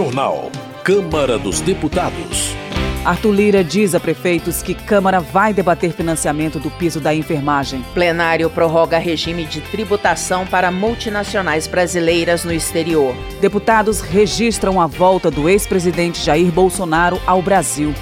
Jornal. Câmara dos Deputados. Arthur Lira diz a prefeitos que Câmara vai debater financiamento do piso da enfermagem. Plenário prorroga regime de tributação para multinacionais brasileiras no exterior. Deputados registram a volta do ex-presidente Jair Bolsonaro ao Brasil.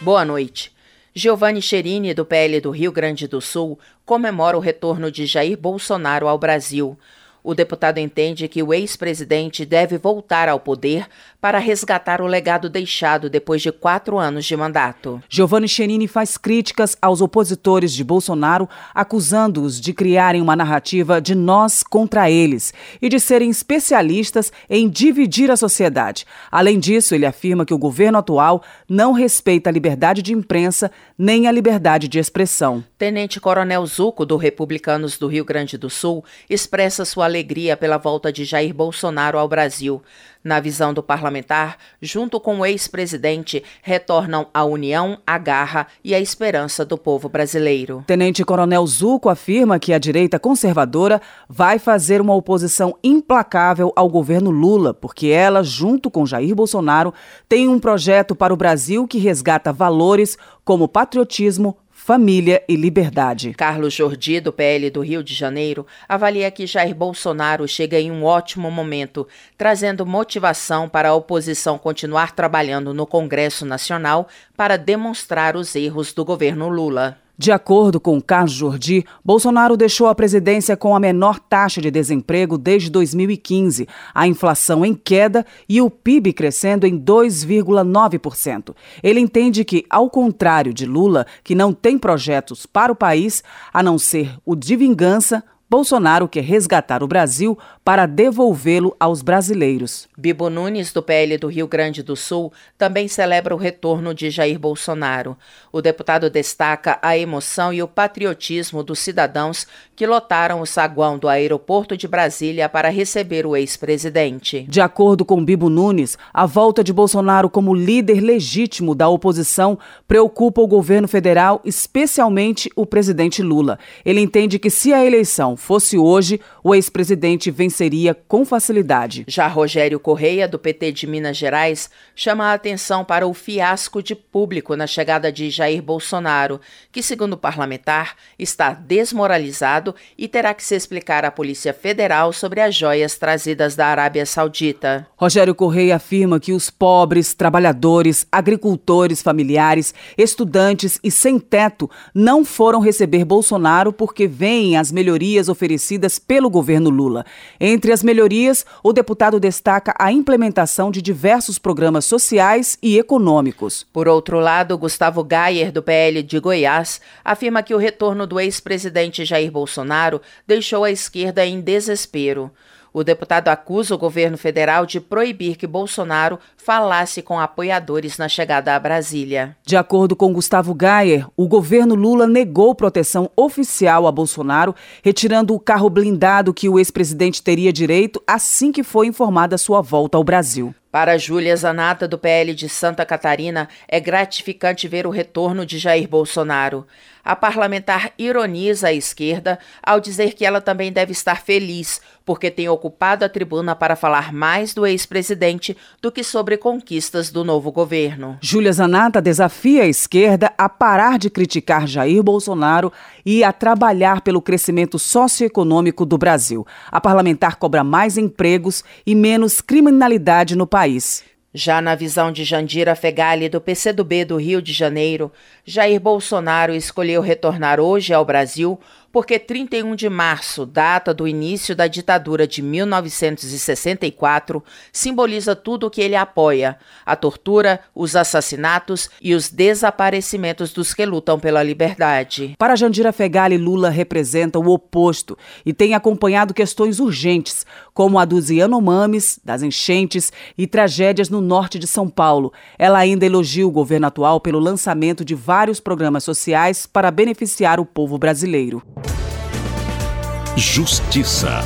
Boa noite. Giovanni Cherini, do PL do Rio Grande do Sul, comemora o retorno de Jair Bolsonaro ao Brasil. O deputado entende que o ex-presidente deve voltar ao poder para resgatar o legado deixado depois de quatro anos de mandato. Giovanni Chenini faz críticas aos opositores de Bolsonaro, acusando-os de criarem uma narrativa de nós contra eles e de serem especialistas em dividir a sociedade. Além disso, ele afirma que o governo atual não respeita a liberdade de imprensa nem a liberdade de expressão. Tenente Coronel Zuco, do Republicanos do Rio Grande do Sul, expressa sua alegria pela volta de Jair Bolsonaro ao Brasil. Na visão do parlamentar, junto com o ex-presidente, retornam a união, a garra e a esperança do povo brasileiro. Tenente Coronel Zuco afirma que a direita conservadora vai fazer uma oposição implacável ao governo Lula, porque ela, junto com Jair Bolsonaro, tem um projeto para o Brasil que resgata valores como patriotismo, família e liberdade. Carlos Jordi, do PL do Rio de Janeiro, avalia que Jair Bolsonaro chega em um ótimo momento, trazendo motivação para a oposição continuar trabalhando no Congresso Nacional para demonstrar os erros do governo Lula. De acordo com Carlos Jordi, Bolsonaro deixou a presidência com a menor taxa de desemprego desde 2015, a inflação em queda e o PIB crescendo em 2,9%. Ele entende que, ao contrário de Lula, que não tem projetos para o país, a não ser o de vingança, Bolsonaro quer resgatar o Brasil para devolvê-lo aos brasileiros. Bibo Nunes, do PL do Rio Grande do Sul, também celebra o retorno de Jair Bolsonaro. O deputado destaca a emoção e o patriotismo dos cidadãos que lotaram o saguão do aeroporto de Brasília para receber o ex-presidente. De acordo com Bibo Nunes, a volta de Bolsonaro como líder legítimo da oposição preocupa o governo federal, especialmente o presidente Lula. Ele entende que se a eleição fosse hoje, o ex-presidente venceria com facilidade. Já Rogério Correia, do PT de Minas Gerais, chama a atenção para o fiasco de público na chegada de Jair Bolsonaro, que, segundo o parlamentar, está desmoralizado e terá que se explicar à Polícia Federal sobre as joias trazidas da Arábia Saudita. Rogério Correia afirma que os pobres, trabalhadores, agricultores familiares, estudantes e sem teto não foram receber Bolsonaro porque veem as melhorias oferecidas pelo governo Lula. Entre as melhorias, o deputado destaca a implementação de diversos programas sociais e econômicos. Por outro lado, Gustavo Gayer, do PL de Goiás, afirma que o retorno do ex-presidente Jair Bolsonaro deixou a esquerda em desespero. O deputado acusa o governo federal de proibir que Bolsonaro falasse com apoiadores na chegada a Brasília. De acordo com Gustavo Gayer, o governo Lula negou proteção oficial a Bolsonaro, retirando o carro blindado que o ex-presidente teria direito assim que foi informada sua volta ao Brasil. Para Júlia Zanata, do PL de Santa Catarina, é gratificante ver o retorno de Jair Bolsonaro. A parlamentar ironiza a esquerda ao dizer que ela também deve estar feliz, porque tem ocupado a tribuna para falar mais do ex-presidente do que sobre conquistas do novo governo. Júlia Zanata desafia a esquerda a parar de criticar Jair Bolsonaro e a trabalhar pelo crescimento socioeconômico do Brasil. A parlamentar cobra mais empregos e menos criminalidade no país. Já na visão de Jandira Fegali, do PCdoB do Rio de Janeiro, Jair Bolsonaro escolheu retornar hoje ao Brasil porque 31 de março, data do início da ditadura de 1964, simboliza tudo o que ele apoia: a tortura, os assassinatos e os desaparecimentos dos que lutam pela liberdade. Para Jandira Fegali, Lula representa o oposto e tem acompanhado questões urgentes, como a dos Yanomamis, das enchentes e tragédias no norte de São Paulo. Ela ainda elogia o governo atual pelo lançamento de vários programas sociais para beneficiar o povo brasileiro. Justiça.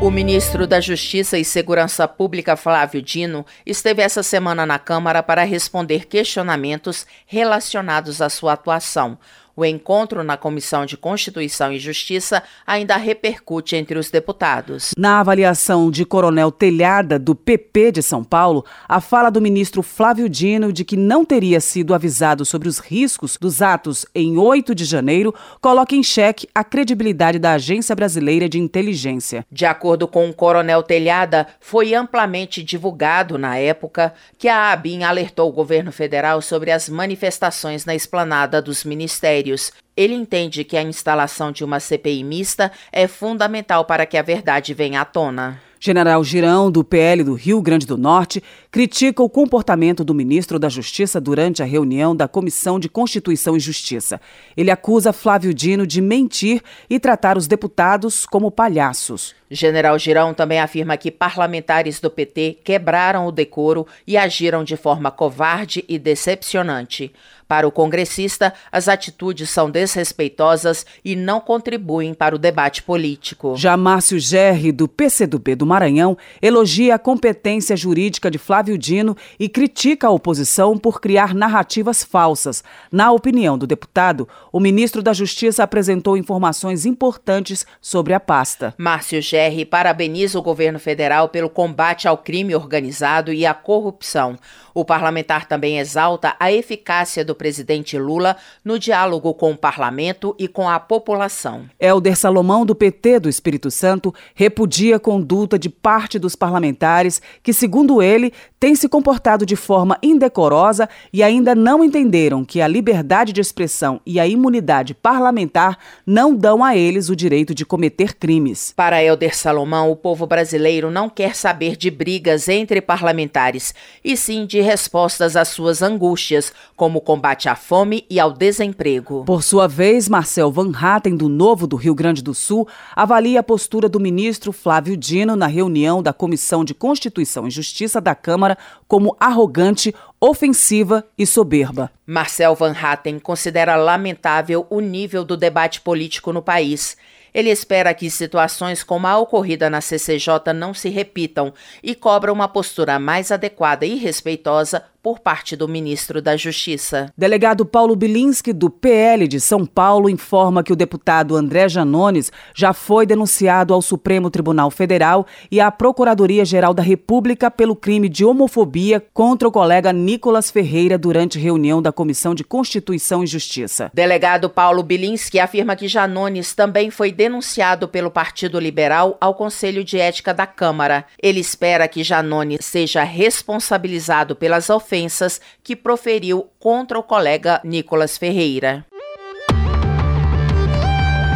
O ministro da Justiça e Segurança Pública, Flávio Dino, esteve essa semana na Câmara para responder questionamentos relacionados à sua atuação. O encontro na Comissão de Constituição e Justiça ainda repercute entre os deputados. Na avaliação de Coronel Telhada, do PP de São Paulo, a fala do ministro Flávio Dino de que não teria sido avisado sobre os riscos dos atos em 8 de janeiro coloca em xeque a credibilidade da Agência Brasileira de Inteligência. De acordo com o Coronel Telhada, foi amplamente divulgado na época que a ABIN alertou o governo federal sobre as manifestações na esplanada dos ministérios ministérios. Ele entende que a instalação de uma CPI mista é fundamental para que a verdade venha à tona. General Girão, do PL do Rio Grande do Norte, critica o comportamento do ministro da Justiça durante a reunião da Comissão de Constituição e Justiça. Ele acusa Flávio Dino de mentir e tratar os deputados como palhaços. General Girão também afirma que parlamentares do PT quebraram o decoro e agiram de forma covarde e decepcionante. Para o congressista, as atitudes são desrespeitosas e não contribuem para o debate político. Já Márcio Gerri, do PCdoB do Maranhão, elogia a competência jurídica de Flávio Dino e critica a oposição por criar narrativas falsas. Na opinião do deputado, o ministro da Justiça apresentou informações importantes sobre a pasta. Márcio Gerri parabeniza o governo federal pelo combate ao crime organizado e à corrupção. O parlamentar também exalta a eficácia do presidente Lula no diálogo com o parlamento e com a população. Helder Salomão, do PT do Espírito Santo, repudia a conduta de parte dos parlamentares que, segundo ele, têm se comportado de forma indecorosa e ainda não entenderam que a liberdade de expressão e a imunidade parlamentar não dão a eles o direito de cometer crimes. Para Helder Salomão, o povo brasileiro não quer saber de brigas entre parlamentares, e sim de respostas às suas angústias, como o combate à fome e ao desemprego. Por sua vez, Marcel Van Hatten, do Novo do Rio Grande do Sul, avalia a postura do ministro Flávio Dino na reunião da Comissão de Constituição e Justiça da Câmara como arrogante, ofensiva e soberba. Marcel Van Hatten considera lamentável o nível do debate político no país. Ele espera que situações como a ocorrida na CCJ não se repitam e cobra uma postura mais adequada e respeitosa por parte do ministro da Justiça. Delegado Paulo Bilinski, do PL de São Paulo, informa que o deputado André Janones já foi denunciado ao Supremo Tribunal Federal e à Procuradoria-Geral da República pelo crime de homofobia contra o colega Nicolas Ferreira durante reunião da Comissão de Constituição e Justiça. Delegado Paulo Bilinski afirma que Janones também foi denunciado pelo Partido Liberal ao Conselho de Ética da Câmara. Ele espera que Janones seja responsabilizado pelas ofensas ofensas que proferiu contra o colega Nicolas Ferreira.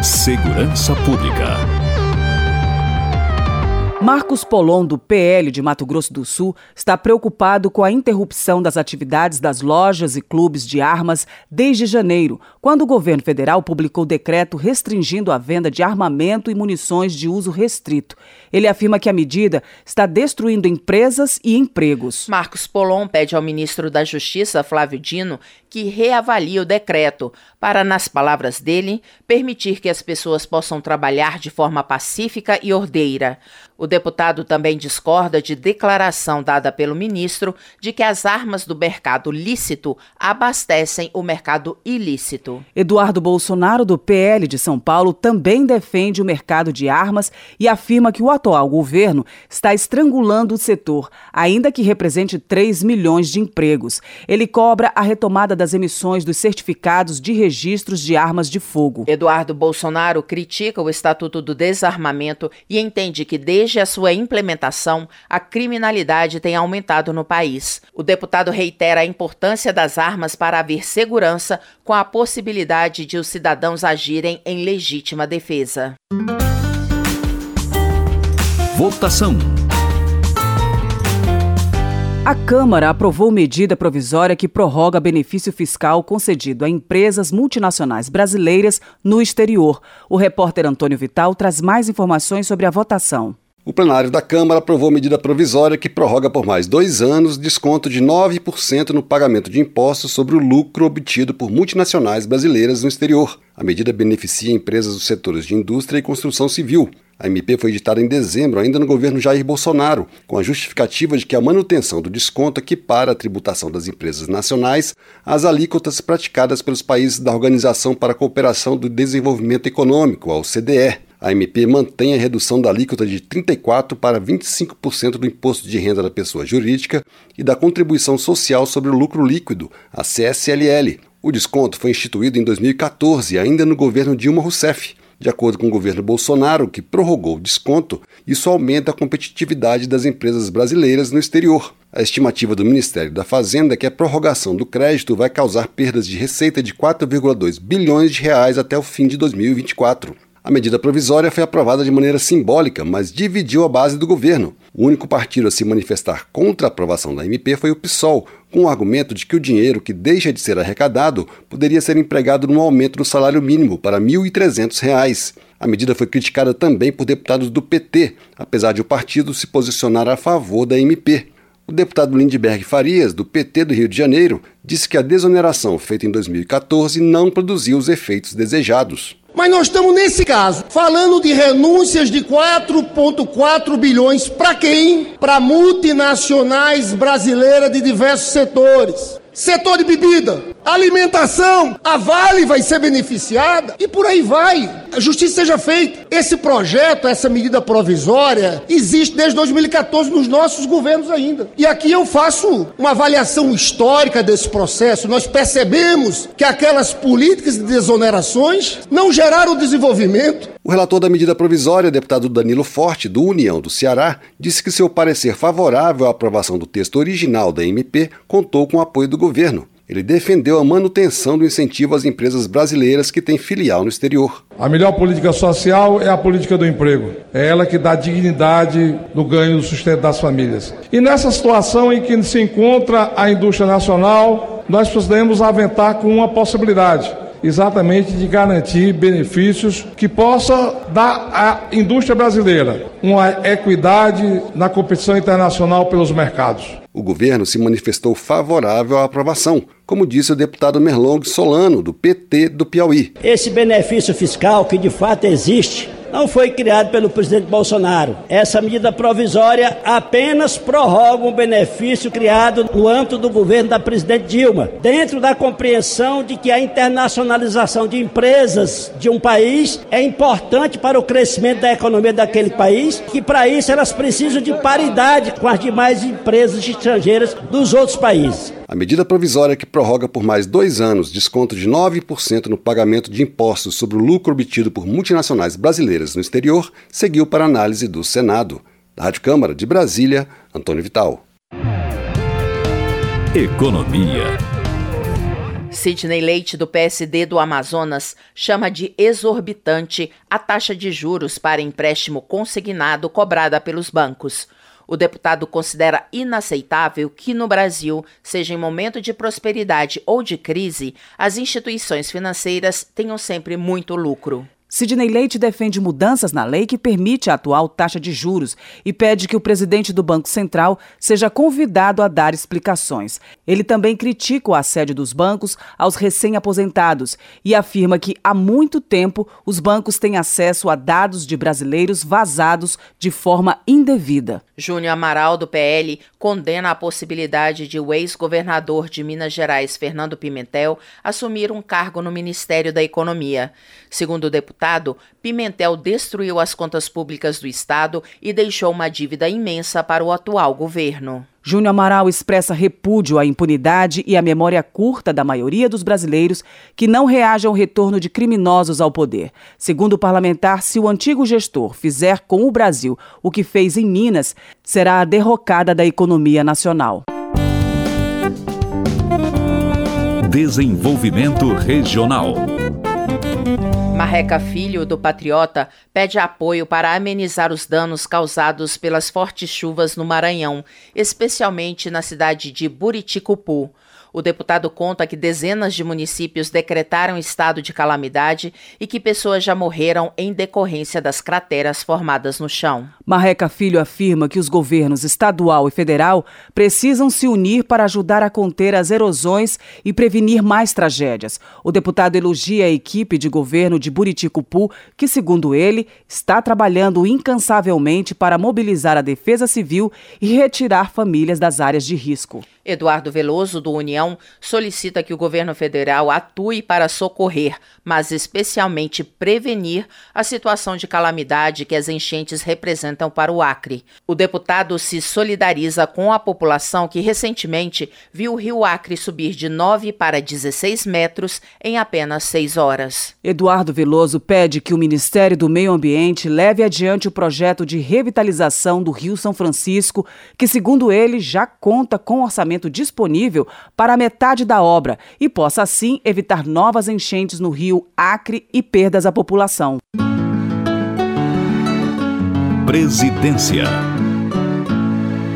Segurança Pública. Marcos Polon, do PL de Mato Grosso do Sul, está preocupado com a interrupção das atividades das lojas e clubes de armas desde janeiro, quando o governo federal publicou decreto restringindo a venda de armamento e munições de uso restrito. Ele afirma que a medida está destruindo empresas e empregos. Marcos Polon pede ao ministro da Justiça, Flávio Dino, que reavalie o decreto para, nas palavras dele, permitir que as pessoas possam trabalhar de forma pacífica e ordeira. O deputado também discorda de declaração dada pelo ministro de que as armas do mercado lícito abastecem o mercado ilícito. Eduardo Bolsonaro, do PL de São Paulo, também defende o mercado de armas e afirma que o atual governo está estrangulando o setor, ainda que represente 3 milhões de empregos. Ele cobra a retomada das emissões dos certificados de registros de armas de fogo. Eduardo Bolsonaro critica o Estatuto do Desarmamento e entende que desde a sua implementação, a criminalidade tem aumentado no país. O deputado reitera a importância das armas para haver segurança, com a possibilidade de os cidadãos agirem em legítima defesa. Votação. A Câmara aprovou medida provisória que prorroga benefício fiscal concedido a empresas multinacionais brasileiras no exterior. O repórter Antônio Vital traz mais informações sobre a votação. O plenário da Câmara aprovou medida provisória que prorroga por mais dois anos desconto de 9% no pagamento de impostos sobre o lucro obtido por multinacionais brasileiras no exterior. A medida beneficia empresas dos setores de indústria e construção civil. A MP foi editada em dezembro, ainda no governo Jair Bolsonaro, com a justificativa de que a manutenção do desconto equipara a tributação das empresas nacionais às alíquotas praticadas pelos países da Organização para a Cooperação do Desenvolvimento Econômico, a OCDE a MP mantém a redução da alíquota de 34% para 25% do imposto de renda da pessoa jurídica e da contribuição social sobre o lucro líquido, a CSLL. O desconto foi instituído em 2014, ainda no governo Dilma Rousseff. De acordo com o governo Bolsonaro, que prorrogou o desconto, isso aumenta a competitividade das empresas brasileiras no exterior. A estimativa do Ministério da Fazenda é que a prorrogação do crédito vai causar perdas de receita de 4,2 bilhões de reais até o fim de 2024. A medida provisória foi aprovada de maneira simbólica, mas dividiu a base do governo. O único partido a se manifestar contra a aprovação da MP foi o PSOL, com o argumento de que o dinheiro que deixa de ser arrecadado poderia ser empregado no aumento do salário mínimo para R$ 1.300. A medida foi criticada também por deputados do PT, apesar de o partido se posicionar a favor da MP. O deputado Lindbergh Farias, do PT do Rio de Janeiro, disse que a desoneração feita em 2014 não produziu os efeitos desejados. Mas nós estamos, nesse caso, falando de renúncias de 4,4 bilhões para quem? Para multinacionais brasileiras de diversos setores. Setor de bebida, alimentação, a Vale vai ser beneficiada e por aí vai. A justiça seja feita. Esse projeto, essa medida provisória, existe desde 2014 nos nossos governos ainda. E aqui eu faço uma avaliação histórica desse processo. Nós percebemos que aquelas políticas de desonerações não geraram desenvolvimento. O relator da medida provisória, deputado Danilo Forte, do União do Ceará, disse que seu parecer favorável à aprovação do texto original da MP contou com o apoio do governo. Ele defendeu a manutenção do incentivo às empresas brasileiras que têm filial no exterior. A melhor política social é a política do emprego. É ela que dá dignidade no ganho do sustento das famílias. E nessa situação em que se encontra a indústria nacional, nós podemos aventar com uma possibilidade exatamente de garantir benefícios que possa dar à indústria brasileira uma equidade na competição internacional pelos mercados. O governo se manifestou favorável à aprovação, como disse o deputado Merlong Solano, do PT do Piauí. Esse benefício fiscal que de fato existe não foi criado pelo presidente Bolsonaro. Essa medida provisória apenas prorroga um benefício criado no âmbito do governo da presidente Dilma, dentro da compreensão de que a internacionalização de empresas de um país é importante para o crescimento da economia daquele país, que para isso elas precisam de paridade com as demais empresas estrangeiras dos outros países. A medida provisória que prorroga por mais dois anos desconto de 9% no pagamento de impostos sobre o lucro obtido por multinacionais brasileiras no exterior seguiu para análise do Senado. Da Rádio Câmara de Brasília, Antônio Vital. Economia. Sidney Leite, do PSD do Amazonas, chama de exorbitante a taxa de juros para empréstimo consignado cobrada pelos bancos. O deputado considera inaceitável que no Brasil, seja em momento de prosperidade ou de crise, as instituições financeiras tenham sempre muito lucro. Sidney Leite defende mudanças na lei que permite a atual taxa de juros e pede que o presidente do Banco Central seja convidado a dar explicações. Ele também critica o assédio dos bancos aos recém-aposentados e afirma que há muito tempo os bancos têm acesso a dados de brasileiros vazados de forma indevida. Júnior Amaral, do PL, condena a possibilidade de o ex-governador de Minas Gerais, Fernando Pimentel, assumir um cargo no Ministério da Economia. Segundo o deputado, Pimentel destruiu as contas públicas do Estado e deixou uma dívida imensa para o atual governo. Júnior Amaral expressa repúdio à impunidade e à memória curta da maioria dos brasileiros que não reagem ao retorno de criminosos ao poder. Segundo o parlamentar, se o antigo gestor fizer com o Brasil o que fez em Minas, será a derrocada da economia nacional. Desenvolvimento Regional. Marreca Filho, do Patriota, pede apoio para amenizar os danos causados pelas fortes chuvas no Maranhão, especialmente na cidade de Buriticupu. O deputado conta que dezenas de municípios decretaram estado de calamidade e que pessoas já morreram em decorrência das crateras formadas no chão. Marreca Filho afirma que os governos estadual e federal precisam se unir para ajudar a conter as erosões e prevenir mais tragédias. O deputado elogia a equipe de governo de Buriticupu, que, segundo ele, está trabalhando incansavelmente para mobilizar a defesa civil e retirar famílias das áreas de risco. Eduardo Veloso, do União, solicita que o governo federal atue para socorrer, mas especialmente prevenir a situação de calamidade que as enchentes representam para o Acre. O deputado se solidariza com a população que recentemente viu o rio Acre subir de 9 para 16 metros em apenas seis horas. Eduardo Veloso pede que o Ministério do Meio Ambiente leve adiante o projeto de revitalização do Rio São Francisco, que, segundo ele, já conta com orçamento orçamento disponível para metade da obra e possa assim evitar novas enchentes no rio Acre e perdas à população. Presidência.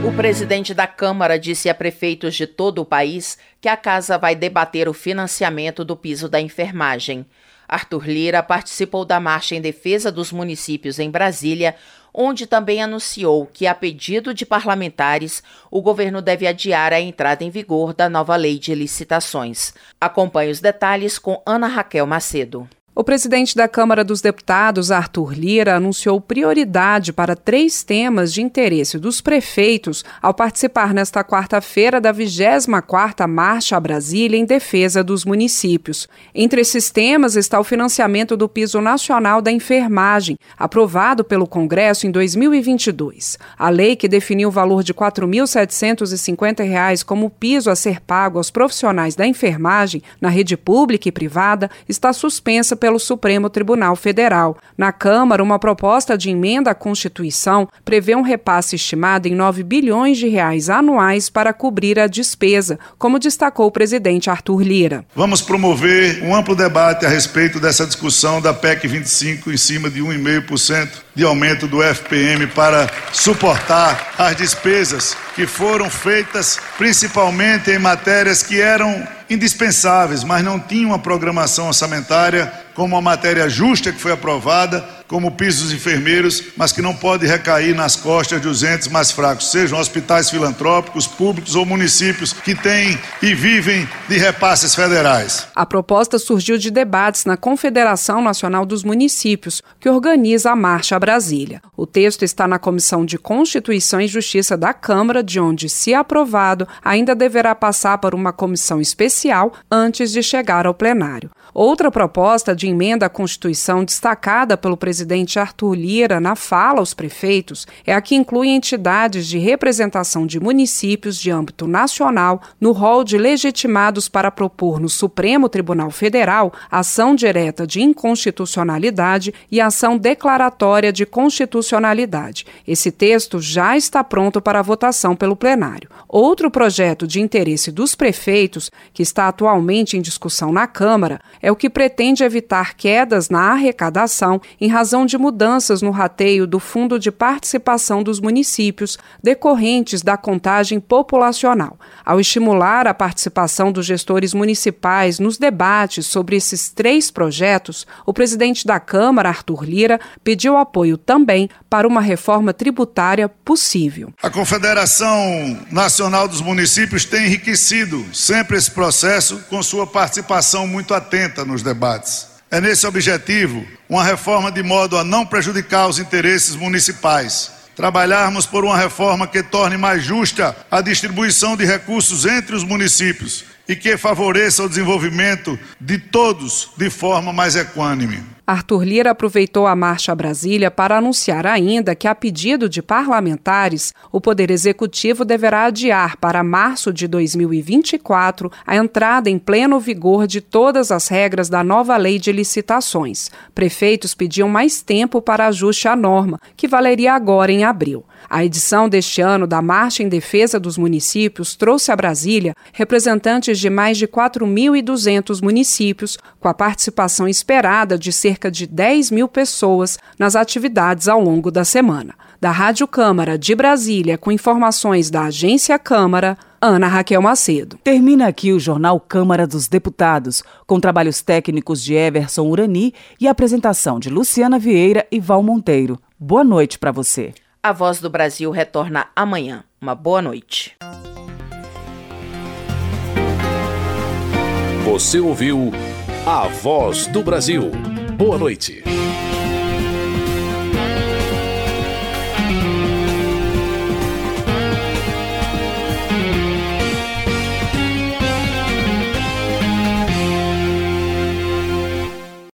O presidente da Câmara disse a prefeitos de todo o país que a casa vai debater o financiamento do piso da enfermagem. Arthur Lira participou da marcha em defesa dos municípios em Brasília, onde também anunciou que, a pedido de parlamentares, o governo deve adiar a entrada em vigor da nova lei de licitações. Acompanhe os detalhes com Ana Raquel Macedo. O presidente da Câmara dos Deputados, Arthur Lira, anunciou prioridade para três temas de interesse dos prefeitos ao participar nesta quarta-feira da 24ª Marcha Brasília em defesa dos municípios. Entre esses temas está o financiamento do piso nacional da enfermagem, aprovado pelo Congresso em 2022. A lei que definiu o valor de R$ 4.750 como piso a ser pago aos profissionais da enfermagem na rede pública e privada está suspensa pelo Supremo Tribunal Federal. Na Câmara, uma proposta de emenda à Constituição prevê um repasse estimado em 9 bilhões de reais anuais para cobrir a despesa, como destacou o presidente Arthur Lira. Vamos promover um amplo debate a respeito dessa discussão da PEC 25 em cima de 1,5% de aumento do FPM para suportar as despesas que foram feitas principalmente em matérias que eram indispensáveis, mas não tinham uma programação orçamentária como a matéria justa que foi aprovada, como o piso dos enfermeiros, mas que não pode recair nas costas de os entes mais fracos, sejam hospitais filantrópicos, públicos ou municípios que têm e vivem de repasses federais. A proposta surgiu de debates na Confederação Nacional dos Municípios, que organiza a Marcha Brasília. O texto está na Comissão de Constituição e Justiça da Câmara, de onde, se aprovado, ainda deverá passar por uma comissão especial antes de chegar ao plenário. Outra proposta de emenda à Constituição destacada pelo presidente Arthur Lira na fala aos prefeitos é a que inclui entidades de representação de municípios de âmbito nacional no rol de legitimados para propor no Supremo Tribunal Federal ação direta de inconstitucionalidade e ação declaratória de constitucionalidade. Esse texto já está pronto para votação pelo plenário. Outro projeto de interesse dos prefeitos, que está atualmente em discussão na Câmara, é o que pretende evitar quedas na arrecadação em razão de mudanças no rateio do Fundo de Participação dos Municípios decorrentes da contagem populacional. Ao estimular a participação dos gestores municipais nos debates sobre esses três projetos, o presidente da Câmara, Arthur Lira, pediu apoio também para uma reforma tributária possível. A Confederação Nacional dos Municípios tem enriquecido sempre esse processo com sua participação muito atenta nos debates. É nesse objetivo uma reforma de modo a não prejudicar os interesses municipais. Trabalharmos por uma reforma que torne mais justa a distribuição de recursos entre os municípios e que favoreça o desenvolvimento de todos de forma mais equânime. Arthur Lira aproveitou a marcha a Brasília para anunciar ainda que, a pedido de parlamentares, o Poder Executivo deverá adiar para março de 2024 a entrada em pleno vigor de todas as regras da nova lei de licitações. Prefeitos pediam mais tempo para ajuste à norma, que valeria agora em abril. A edição deste ano da Marcha em Defesa dos Municípios trouxe a Brasília representantes de mais de 4.200 municípios, com a participação esperada de cerca de 10 mil pessoas nas atividades ao longo da semana. Da Rádio Câmara de Brasília, com informações da Agência Câmara, Ana Raquel Macedo. Termina aqui o jornal Câmara dos Deputados, com trabalhos técnicos de Everson Urani e apresentação de Luciana Vieira e Val Monteiro. Boa noite para você. A Voz do Brasil retorna amanhã. Uma boa noite. Você ouviu A Voz do Brasil. Boa noite.